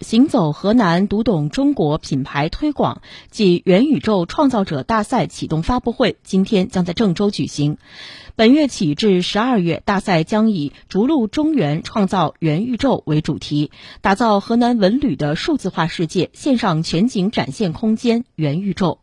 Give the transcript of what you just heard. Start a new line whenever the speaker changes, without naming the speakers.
行走河南读懂中国品牌推广暨元宇宙创造者大赛启动发布会今天将在郑州举行。本月起至十二月大赛将以逐鹿中原创造元宇宙为主题打造河南文旅的数字化世界线上全景展现空间元宇宙。